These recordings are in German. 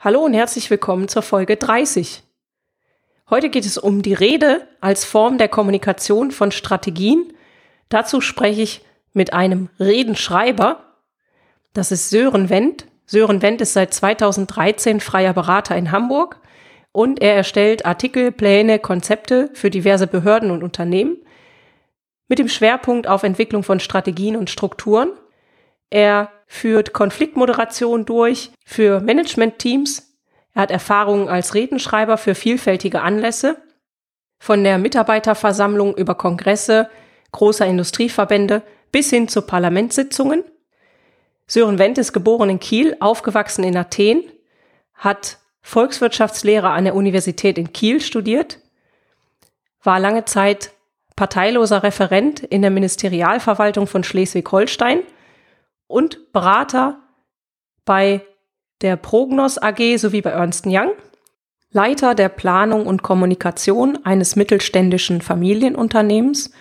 Hallo und herzlich willkommen zur Folge 30. Heute geht es um die Rede als Form der Kommunikation von Strategien. Dazu spreche ich mit einem Redenschreiber. Das ist Sören Wendt. Sören Wendt ist seit 2013 freier Berater in Hamburg und er erstellt Artikel, Pläne, Konzepte für diverse Behörden und Unternehmen mit dem Schwerpunkt auf Entwicklung von Strategien und Strukturen. Er führt Konfliktmoderation durch für Managementteams. Er hat Erfahrungen als Redenschreiber für vielfältige Anlässe, von der Mitarbeiterversammlung über Kongresse großer Industrieverbände bis hin zu Parlamentssitzungen. Sören Wendt ist geboren in Kiel, aufgewachsen in Athen, hat Volkswirtschaftslehre an der Universität in Kiel studiert, war lange Zeit parteiloser Referent in der Ministerialverwaltung von Schleswig-Holstein und Berater bei der Prognos AG sowie bei Ernst Young, Leiter der Planung und Kommunikation eines mittelständischen Familienunternehmens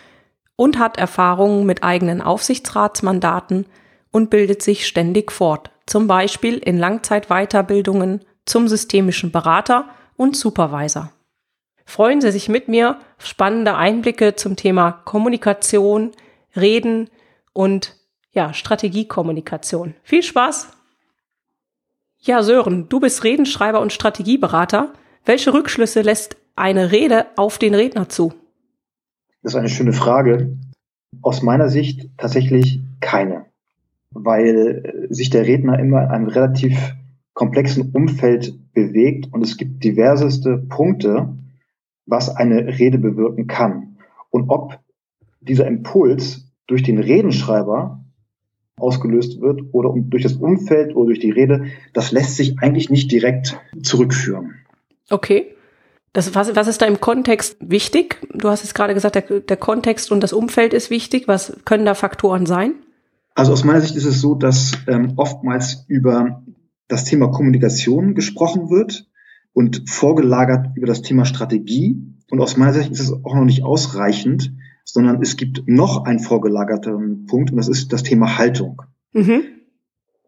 und hat Erfahrungen mit eigenen Aufsichtsratsmandaten und bildet sich ständig fort, zum Beispiel in Langzeitweiterbildungen zum systemischen Berater und Supervisor. Freuen Sie sich mit mir auf spannende Einblicke zum Thema Kommunikation, Reden und ja, Strategiekommunikation. Viel Spaß! Ja, Sören, du bist Redenschreiber und Strategieberater. Welche Rückschlüsse lässt eine Rede auf den Redner zu? Das ist eine schöne Frage. Aus meiner Sicht tatsächlich keine, weil sich der Redner immer in einem relativ komplexen Umfeld bewegt und es gibt diverseste Punkte, was eine Rede bewirken kann. Und ob dieser Impuls durch den Redenschreiber ausgelöst wird oder durch das Umfeld oder durch die Rede, das lässt sich eigentlich nicht direkt zurückführen. Okay. Das, was, was ist da im Kontext wichtig? Du hast jetzt gerade gesagt, der, der Kontext und das Umfeld ist wichtig. Was können da Faktoren sein? Also aus meiner Sicht ist es so, dass ähm, oftmals über das Thema Kommunikation gesprochen wird und vorgelagert über das Thema Strategie. Und aus meiner Sicht ist es auch noch nicht ausreichend, sondern es gibt noch einen vorgelagerten Punkt und das ist das Thema Haltung. Mhm.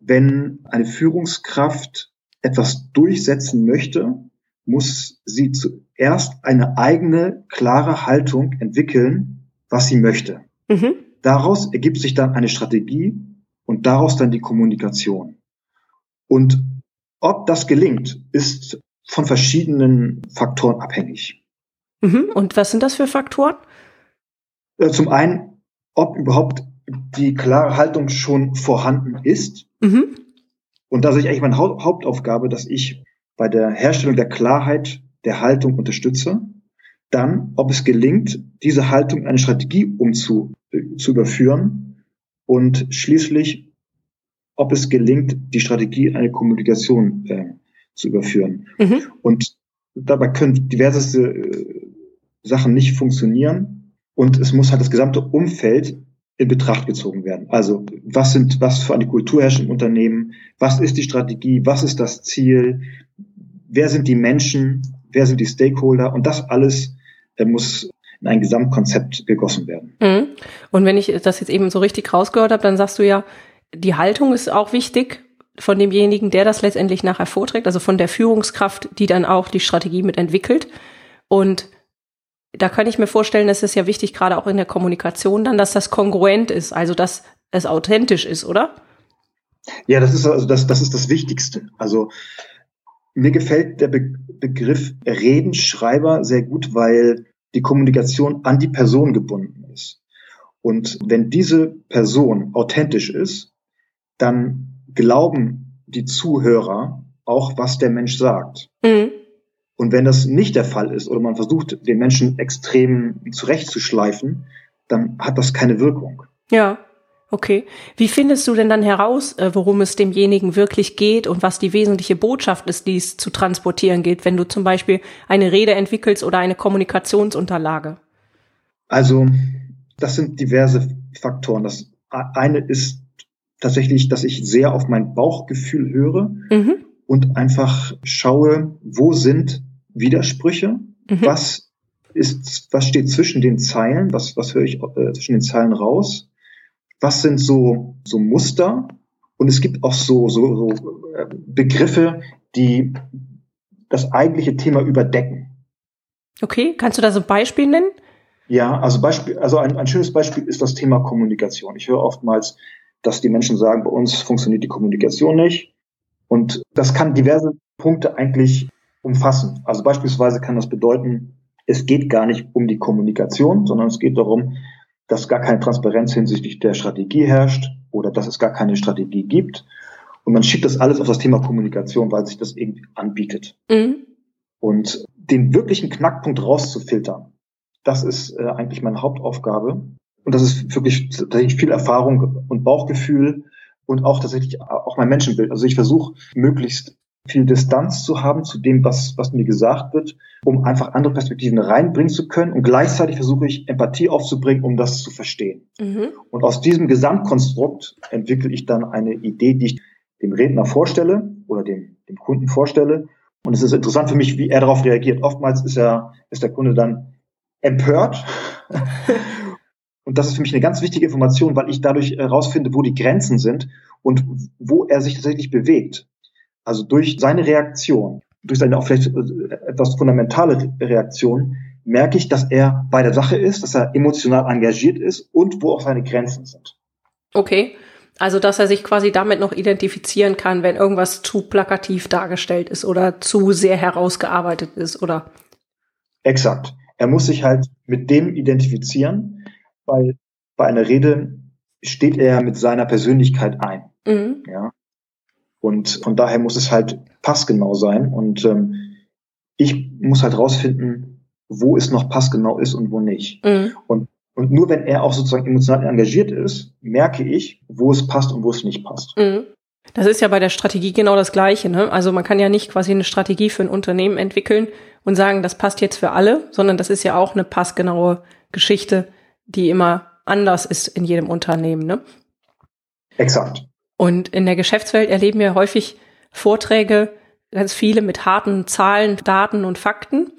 Wenn eine Führungskraft etwas durchsetzen möchte, muss sie zuerst eine eigene, klare Haltung entwickeln, was sie möchte. Mhm. Daraus ergibt sich dann eine Strategie und daraus dann die Kommunikation. Und ob das gelingt, ist von verschiedenen Faktoren abhängig. Mhm. Und was sind das für Faktoren? Äh, zum einen, ob überhaupt die klare Haltung schon vorhanden ist. Mhm. Und da sehe ich eigentlich meine Hauptaufgabe, dass ich bei der Herstellung der Klarheit der Haltung unterstütze. Dann, ob es gelingt, diese Haltung in eine Strategie umzu, äh, zu überführen. Und schließlich, ob es gelingt, die Strategie in eine Kommunikation äh, zu überführen. Mhm. Und dabei können diverseste äh, Sachen nicht funktionieren. Und es muss halt das gesamte Umfeld in Betracht gezogen werden. Also was sind, was für eine Kultur herrscht im Unternehmen? Was ist die Strategie? Was ist das Ziel? Wer sind die Menschen? Wer sind die Stakeholder? Und das alles äh, muss in ein Gesamtkonzept gegossen werden. Mhm. Und wenn ich das jetzt eben so richtig rausgehört habe, dann sagst du ja, die Haltung ist auch wichtig von demjenigen, der das letztendlich nachher vorträgt, also von der Führungskraft, die dann auch die Strategie mitentwickelt. Und da kann ich mir vorstellen, dass es ja wichtig, gerade auch in der Kommunikation dann, dass das kongruent ist, also dass es authentisch ist, oder? Ja, das ist also das, das ist das Wichtigste. Also mir gefällt der Be Begriff Redenschreiber sehr gut, weil die Kommunikation an die Person gebunden ist. Und wenn diese Person authentisch ist, dann glauben die Zuhörer auch, was der Mensch sagt. Mhm. Und wenn das nicht der Fall ist oder man versucht, den Menschen extrem zurechtzuschleifen, dann hat das keine Wirkung. Ja. Okay. Wie findest du denn dann heraus, äh, worum es demjenigen wirklich geht und was die wesentliche Botschaft ist, die es zu transportieren geht, wenn du zum Beispiel eine Rede entwickelst oder eine Kommunikationsunterlage? Also, das sind diverse Faktoren. Das eine ist tatsächlich, dass ich sehr auf mein Bauchgefühl höre mhm. und einfach schaue, wo sind Widersprüche, mhm. was ist, was steht zwischen den Zeilen, was, was höre ich äh, zwischen den Zeilen raus was sind so, so Muster und es gibt auch so, so, so äh, Begriffe, die das eigentliche Thema überdecken. Okay, kannst du da so ein Beispiel nennen? Ja, also Beispiel, also ein, ein schönes Beispiel ist das Thema Kommunikation. Ich höre oftmals, dass die Menschen sagen, bei uns funktioniert die Kommunikation nicht. Und das kann diverse Punkte eigentlich umfassen. Also beispielsweise kann das bedeuten, es geht gar nicht um die Kommunikation, sondern es geht darum, dass gar keine Transparenz hinsichtlich der Strategie herrscht oder dass es gar keine Strategie gibt. Und man schiebt das alles auf das Thema Kommunikation, weil sich das irgendwie anbietet. Mhm. Und den wirklichen Knackpunkt rauszufiltern, das ist äh, eigentlich meine Hauptaufgabe. Und das ist wirklich tatsächlich viel Erfahrung und Bauchgefühl und auch tatsächlich auch mein Menschenbild. Also ich versuche möglichst viel Distanz zu haben zu dem, was, was mir gesagt wird, um einfach andere Perspektiven reinbringen zu können. Und gleichzeitig versuche ich Empathie aufzubringen, um das zu verstehen. Mhm. Und aus diesem Gesamtkonstrukt entwickle ich dann eine Idee, die ich dem Redner vorstelle oder dem, dem Kunden vorstelle. Und es ist interessant für mich, wie er darauf reagiert. Oftmals ist er, ist der Kunde dann empört. Und das ist für mich eine ganz wichtige Information, weil ich dadurch herausfinde, wo die Grenzen sind und wo er sich tatsächlich bewegt. Also durch seine Reaktion, durch seine auch vielleicht äh, etwas fundamentale Reaktion, merke ich, dass er bei der Sache ist, dass er emotional engagiert ist und wo auch seine Grenzen sind. Okay. Also, dass er sich quasi damit noch identifizieren kann, wenn irgendwas zu plakativ dargestellt ist oder zu sehr herausgearbeitet ist, oder? Exakt. Er muss sich halt mit dem identifizieren, weil bei einer Rede steht er mit seiner Persönlichkeit ein. Mhm. Ja. Und von daher muss es halt passgenau sein. Und ähm, ich muss halt rausfinden, wo es noch passgenau ist und wo nicht. Mhm. Und, und nur wenn er auch sozusagen emotional engagiert ist, merke ich, wo es passt und wo es nicht passt. Mhm. Das ist ja bei der Strategie genau das Gleiche. Ne? Also man kann ja nicht quasi eine Strategie für ein Unternehmen entwickeln und sagen, das passt jetzt für alle, sondern das ist ja auch eine passgenaue Geschichte, die immer anders ist in jedem Unternehmen. Ne? Exakt. Und in der Geschäftswelt erleben wir häufig Vorträge, ganz viele mit harten Zahlen, Daten und Fakten.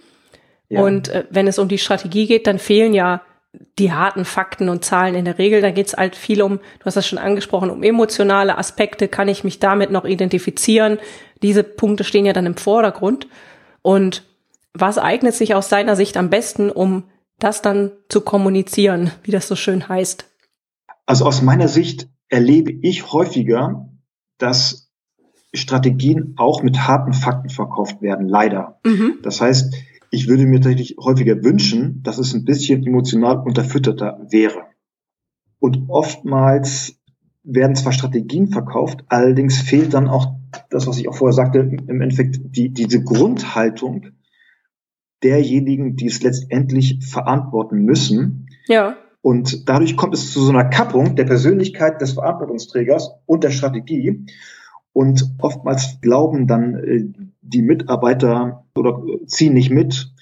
Ja. Und äh, wenn es um die Strategie geht, dann fehlen ja die harten Fakten und Zahlen in der Regel. Da geht es halt viel um, du hast das schon angesprochen, um emotionale Aspekte. Kann ich mich damit noch identifizieren? Diese Punkte stehen ja dann im Vordergrund. Und was eignet sich aus deiner Sicht am besten, um das dann zu kommunizieren, wie das so schön heißt? Also aus meiner Sicht erlebe ich häufiger, dass Strategien auch mit harten Fakten verkauft werden, leider. Mhm. Das heißt, ich würde mir tatsächlich häufiger wünschen, dass es ein bisschen emotional unterfütterter wäre. Und oftmals werden zwar Strategien verkauft, allerdings fehlt dann auch das, was ich auch vorher sagte, im Endeffekt die, diese Grundhaltung derjenigen, die es letztendlich verantworten müssen. Ja. Und dadurch kommt es zu so einer Kappung der Persönlichkeit des Verantwortungsträgers und der Strategie. Und oftmals glauben dann äh, die Mitarbeiter oder ziehen nicht mit.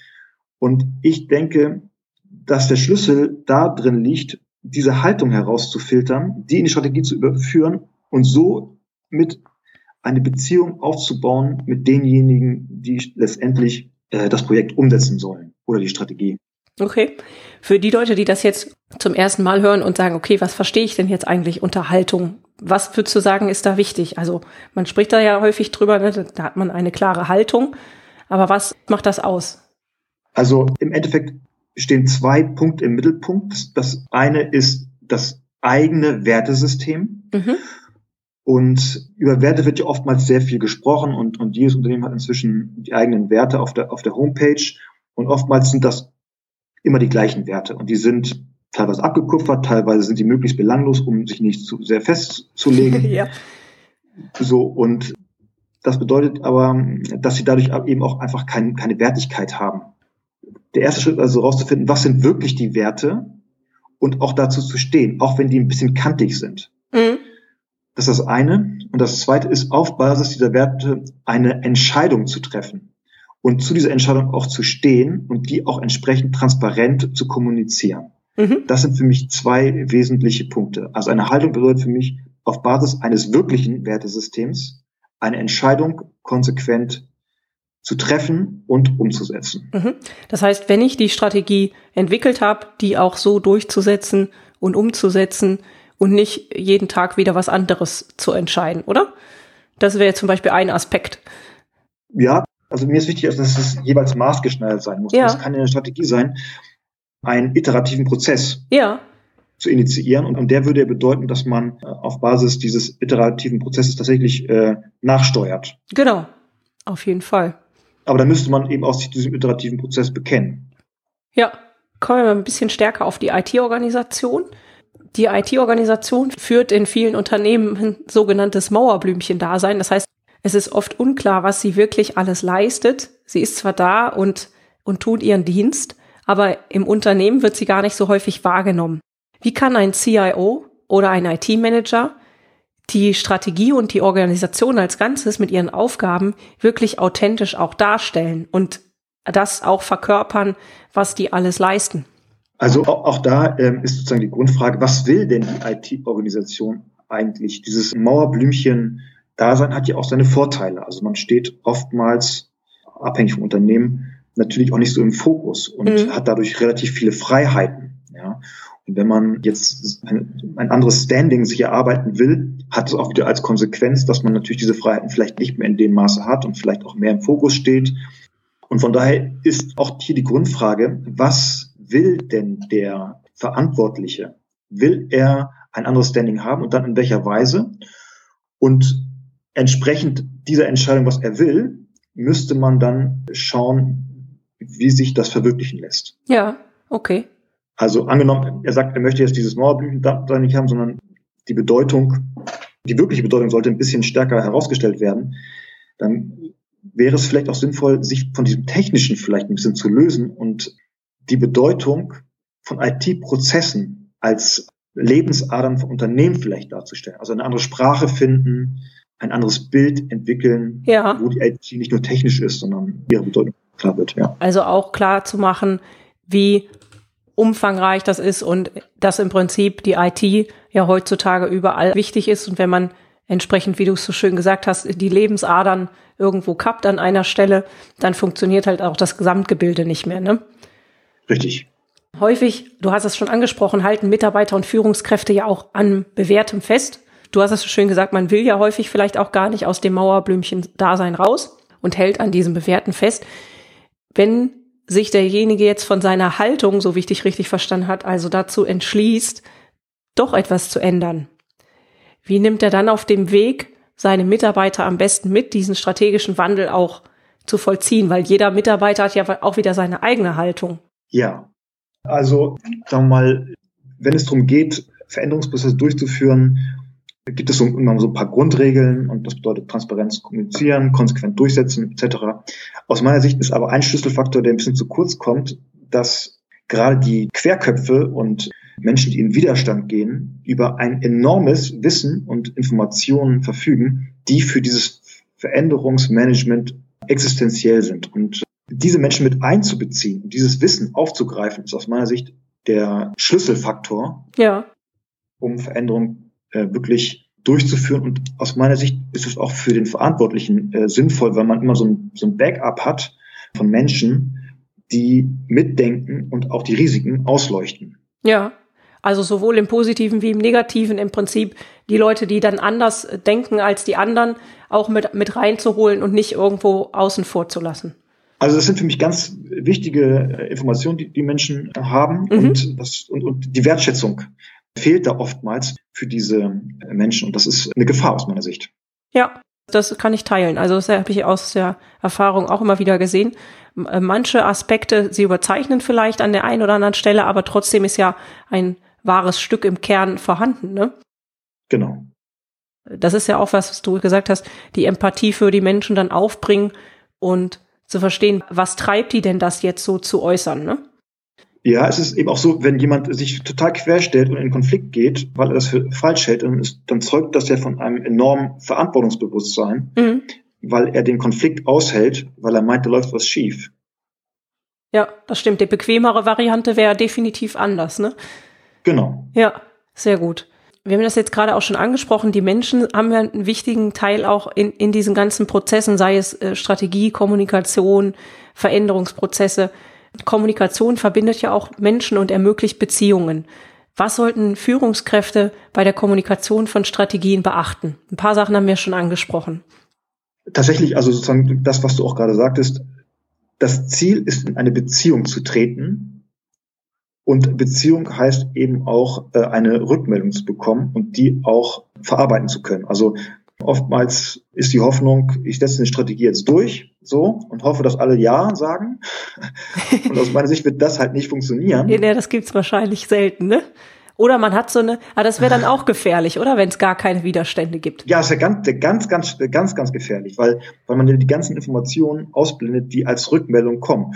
Und ich denke, dass der Schlüssel da drin liegt, diese Haltung herauszufiltern, die in die Strategie zu überführen und so mit eine Beziehung aufzubauen mit denjenigen, die letztendlich äh, das Projekt umsetzen sollen oder die Strategie. Okay. Für die Leute, die das jetzt zum ersten Mal hören und sagen, okay, was verstehe ich denn jetzt eigentlich unter Haltung? Was würdest du sagen, ist da wichtig? Also man spricht da ja häufig drüber, ne? da hat man eine klare Haltung. Aber was macht das aus? Also im Endeffekt stehen zwei Punkte im Mittelpunkt. Das eine ist das eigene Wertesystem. Mhm. Und über Werte wird ja oftmals sehr viel gesprochen und, und jedes Unternehmen hat inzwischen die eigenen Werte auf der, auf der Homepage. Und oftmals sind das immer die gleichen Werte. Und die sind teilweise abgekupfert, teilweise sind die möglichst belanglos, um sich nicht zu sehr festzulegen. ja. So, und das bedeutet aber, dass sie dadurch eben auch einfach kein, keine Wertigkeit haben. Der erste Schritt also herauszufinden, was sind wirklich die Werte und auch dazu zu stehen, auch wenn die ein bisschen kantig sind. Mhm. Das ist das eine. Und das zweite ist, auf Basis dieser Werte eine Entscheidung zu treffen und zu dieser Entscheidung auch zu stehen und die auch entsprechend transparent zu kommunizieren. Mhm. Das sind für mich zwei wesentliche Punkte. Also eine Haltung bedeutet für mich, auf Basis eines wirklichen Wertesystems eine Entscheidung konsequent zu treffen und umzusetzen. Mhm. Das heißt, wenn ich die Strategie entwickelt habe, die auch so durchzusetzen und umzusetzen und nicht jeden Tag wieder was anderes zu entscheiden, oder? Das wäre zum Beispiel ein Aspekt. Ja, also mir ist wichtig, dass es jeweils maßgeschneidert sein muss. Ja. Das kann eine Strategie sein, einen iterativen Prozess. Ja zu initiieren. Und, und der würde bedeuten, dass man äh, auf Basis dieses iterativen Prozesses tatsächlich äh, nachsteuert. Genau, auf jeden Fall. Aber da müsste man eben auch sich diesem iterativen Prozess bekennen. Ja, kommen wir mal ein bisschen stärker auf die IT-Organisation. Die IT-Organisation führt in vielen Unternehmen ein sogenanntes Mauerblümchen-Dasein. Das heißt, es ist oft unklar, was sie wirklich alles leistet. Sie ist zwar da und, und tut ihren Dienst, aber im Unternehmen wird sie gar nicht so häufig wahrgenommen. Wie kann ein CIO oder ein IT-Manager die Strategie und die Organisation als Ganzes mit ihren Aufgaben wirklich authentisch auch darstellen und das auch verkörpern, was die alles leisten? Also auch, da ähm, ist sozusagen die Grundfrage, was will denn die IT-Organisation eigentlich? Dieses Mauerblümchen-Dasein hat ja auch seine Vorteile. Also man steht oftmals, abhängig vom Unternehmen, natürlich auch nicht so im Fokus und mhm. hat dadurch relativ viele Freiheiten. Ja. Und wenn man jetzt ein, ein anderes Standing sich erarbeiten will, hat es auch wieder als Konsequenz, dass man natürlich diese Freiheiten vielleicht nicht mehr in dem Maße hat und vielleicht auch mehr im Fokus steht. Und von daher ist auch hier die Grundfrage, was will denn der Verantwortliche? Will er ein anderes Standing haben und dann in welcher Weise? Und entsprechend dieser Entscheidung, was er will, müsste man dann schauen, wie sich das verwirklichen lässt. Ja, okay. Also angenommen, er sagt, er möchte jetzt dieses Mauerblüten da nicht haben, sondern die Bedeutung, die wirkliche Bedeutung sollte ein bisschen stärker herausgestellt werden, dann wäre es vielleicht auch sinnvoll, sich von diesem Technischen vielleicht ein bisschen zu lösen und die Bedeutung von IT-Prozessen als Lebensadern von Unternehmen vielleicht darzustellen. Also eine andere Sprache finden, ein anderes Bild entwickeln, ja. wo die IT nicht nur technisch ist, sondern ihre Bedeutung klar wird. Ja. Also auch klar zu machen, wie umfangreich das ist und dass im Prinzip die IT ja heutzutage überall wichtig ist. Und wenn man entsprechend, wie du es so schön gesagt hast, die Lebensadern irgendwo kappt an einer Stelle, dann funktioniert halt auch das Gesamtgebilde nicht mehr. Ne? Richtig. Häufig, du hast es schon angesprochen, halten Mitarbeiter und Führungskräfte ja auch an bewährtem fest. Du hast es so schön gesagt, man will ja häufig vielleicht auch gar nicht aus dem Mauerblümchen-Dasein raus und hält an diesem Bewährten fest. Wenn sich derjenige jetzt von seiner Haltung, so wie ich dich richtig verstanden hat, also dazu entschließt, doch etwas zu ändern. Wie nimmt er dann auf dem Weg seine Mitarbeiter am besten mit, diesen strategischen Wandel auch zu vollziehen? Weil jeder Mitarbeiter hat ja auch wieder seine eigene Haltung. Ja, also sagen wir mal, wenn es darum geht, Veränderungsprozesse durchzuführen gibt es so, immer so ein paar Grundregeln und das bedeutet Transparenz kommunizieren, konsequent durchsetzen etc. Aus meiner Sicht ist aber ein Schlüsselfaktor, der ein bisschen zu kurz kommt, dass gerade die Querköpfe und Menschen, die in Widerstand gehen, über ein enormes Wissen und Informationen verfügen, die für dieses Veränderungsmanagement existenziell sind. Und diese Menschen mit einzubeziehen und dieses Wissen aufzugreifen, ist aus meiner Sicht der Schlüsselfaktor, ja. um Veränderung äh, wirklich durchzuführen. Und aus meiner Sicht ist es auch für den Verantwortlichen äh, sinnvoll, weil man immer so ein, so ein Backup hat von Menschen, die mitdenken und auch die Risiken ausleuchten. Ja, also sowohl im Positiven wie im Negativen im Prinzip die Leute, die dann anders denken als die anderen, auch mit, mit reinzuholen und nicht irgendwo außen vor zu lassen. Also das sind für mich ganz wichtige äh, Informationen, die die Menschen haben mhm. und, das, und, und die Wertschätzung fehlt da oftmals für diese Menschen. Und das ist eine Gefahr aus meiner Sicht. Ja, das kann ich teilen. Also das habe ich aus der Erfahrung auch immer wieder gesehen. Äh, manche Aspekte, sie überzeichnen vielleicht an der einen oder anderen Stelle, aber trotzdem ist ja ein wahres Stück im Kern vorhanden, ne? Genau. Das ist ja auch was, was du gesagt hast, die Empathie für die Menschen dann aufbringen und zu verstehen, was treibt die denn das jetzt so zu äußern, ne? Ja, es ist eben auch so, wenn jemand sich total querstellt und in Konflikt geht, weil er das für falsch hält, dann, ist, dann zeugt das ja von einem enormen Verantwortungsbewusstsein, mhm. weil er den Konflikt aushält, weil er meint, da läuft was schief. Ja, das stimmt. Die bequemere Variante wäre definitiv anders, ne? Genau. Ja, sehr gut. Wir haben das jetzt gerade auch schon angesprochen. Die Menschen haben ja einen wichtigen Teil auch in, in diesen ganzen Prozessen, sei es äh, Strategie, Kommunikation, Veränderungsprozesse. Kommunikation verbindet ja auch Menschen und ermöglicht Beziehungen. Was sollten Führungskräfte bei der Kommunikation von Strategien beachten? Ein paar Sachen haben wir schon angesprochen. Tatsächlich, also sozusagen das, was du auch gerade sagtest, das Ziel ist, in eine Beziehung zu treten. Und Beziehung heißt eben auch, äh, eine Rückmeldung zu bekommen und die auch verarbeiten zu können. Also oftmals ist die Hoffnung, ich setze eine Strategie jetzt durch, so, und hoffe, dass alle Ja sagen. Und aus meiner Sicht wird das halt nicht funktionieren. Ja, das gibt's wahrscheinlich selten, ne? Oder man hat so eine, aber ah, das wäre dann auch gefährlich, oder? Wenn es gar keine Widerstände gibt. Ja, ist ja ganz, ganz, ganz, ganz, ganz gefährlich, weil, weil man die ganzen Informationen ausblendet, die als Rückmeldung kommen.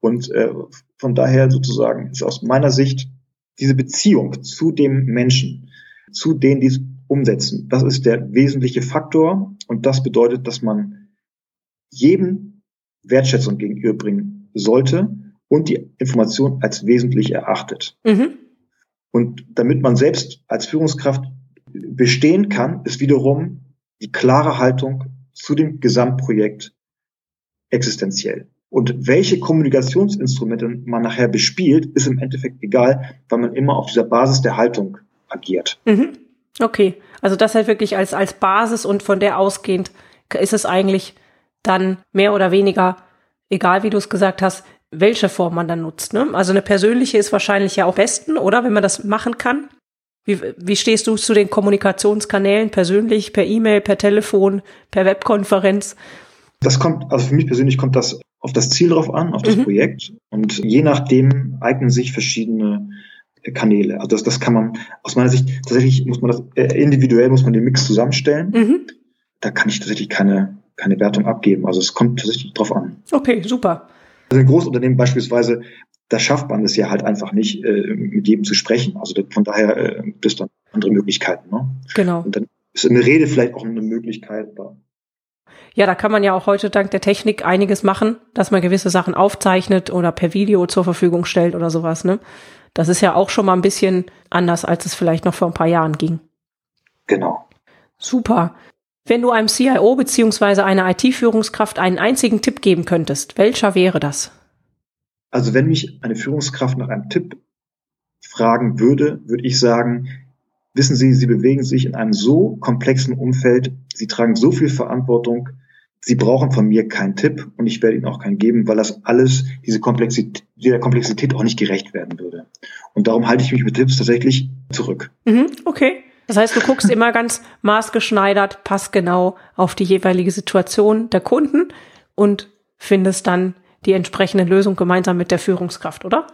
Und äh, von daher sozusagen ist aus meiner Sicht diese Beziehung zu dem Menschen, zu denen, die umsetzen, das ist der wesentliche Faktor. Und das bedeutet, dass man jedem Wertschätzung gegenüberbringen sollte und die Information als wesentlich erachtet. Mhm. Und damit man selbst als Führungskraft bestehen kann, ist wiederum die klare Haltung zu dem Gesamtprojekt existenziell. Und welche Kommunikationsinstrumente man nachher bespielt, ist im Endeffekt egal, weil man immer auf dieser Basis der Haltung agiert. Mhm. Okay, also das halt wirklich als, als Basis und von der ausgehend ist es eigentlich dann mehr oder weniger, egal wie du es gesagt hast, welche Form man dann nutzt. Ne? Also eine persönliche ist wahrscheinlich ja auch besten, oder? Wenn man das machen kann. Wie, wie stehst du zu den Kommunikationskanälen persönlich, per E-Mail, per Telefon, per Webkonferenz? Das kommt, also für mich persönlich kommt das auf das Ziel drauf an, auf das mhm. Projekt. Und je nachdem eignen sich verschiedene Kanäle. Also das, das kann man aus meiner Sicht tatsächlich muss man das äh, individuell muss man den Mix zusammenstellen. Mhm. Da kann ich tatsächlich keine keine Wertung abgeben. Also es kommt tatsächlich drauf an. Okay, super. Also ein Großunternehmen beispielsweise, da schafft man es ja halt einfach nicht, äh, mit jedem zu sprechen. Also von daher äh, gibt es dann andere Möglichkeiten. Ne? Genau. Und dann ist eine Rede vielleicht auch eine Möglichkeit. Aber ja, da kann man ja auch heute dank der Technik einiges machen, dass man gewisse Sachen aufzeichnet oder per Video zur Verfügung stellt oder sowas. Ne? Das ist ja auch schon mal ein bisschen anders, als es vielleicht noch vor ein paar Jahren ging. Genau. Super. Wenn du einem CIO bzw. einer IT-Führungskraft einen einzigen Tipp geben könntest, welcher wäre das? Also wenn mich eine Führungskraft nach einem Tipp fragen würde, würde ich sagen, wissen Sie, Sie bewegen sich in einem so komplexen Umfeld, Sie tragen so viel Verantwortung, Sie brauchen von mir keinen Tipp und ich werde Ihnen auch keinen geben, weil das alles diese Komplexität, dieser Komplexität auch nicht gerecht werden würde. Und darum halte ich mich mit Tipps tatsächlich zurück. Mhm, okay. Das heißt, du guckst immer ganz maßgeschneidert, passgenau auf die jeweilige Situation der Kunden und findest dann die entsprechende Lösung gemeinsam mit der Führungskraft, oder?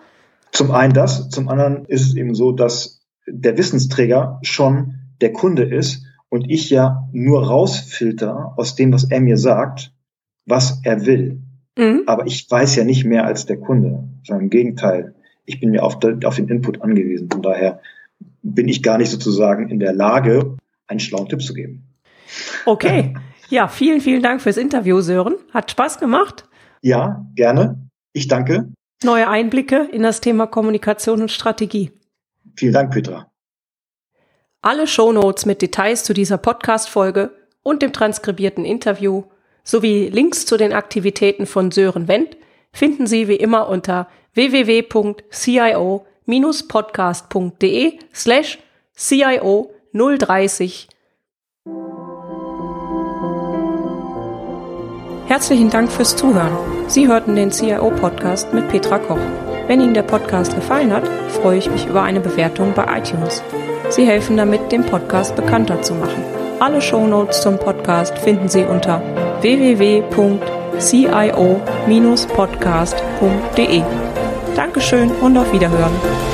Zum einen das, zum anderen ist es eben so, dass der Wissensträger schon der Kunde ist und ich ja nur rausfilter aus dem, was er mir sagt, was er will. Mhm. Aber ich weiß ja nicht mehr als der Kunde, sondern im Gegenteil. Ich bin ja auf, auf den Input angewiesen. Von daher bin ich gar nicht sozusagen in der Lage, einen schlauen Tipp zu geben. Okay. Ja, vielen, vielen Dank fürs Interview, Sören. Hat Spaß gemacht. Ja, gerne. Ich danke. Neue Einblicke in das Thema Kommunikation und Strategie. Vielen Dank, Petra. Alle Shownotes mit Details zu dieser Podcast-Folge und dem transkribierten Interview sowie Links zu den Aktivitäten von Sören Wendt finden Sie wie immer unter www.cio podcast.de slash CIO 030. Herzlichen Dank fürs Zuhören. Sie hörten den CIO-Podcast mit Petra Koch. Wenn Ihnen der Podcast gefallen hat, freue ich mich über eine Bewertung bei iTunes. Sie helfen damit, den Podcast bekannter zu machen. Alle Shownotes zum Podcast finden Sie unter www.cio-podcast.de. Dankeschön und auf Wiederhören.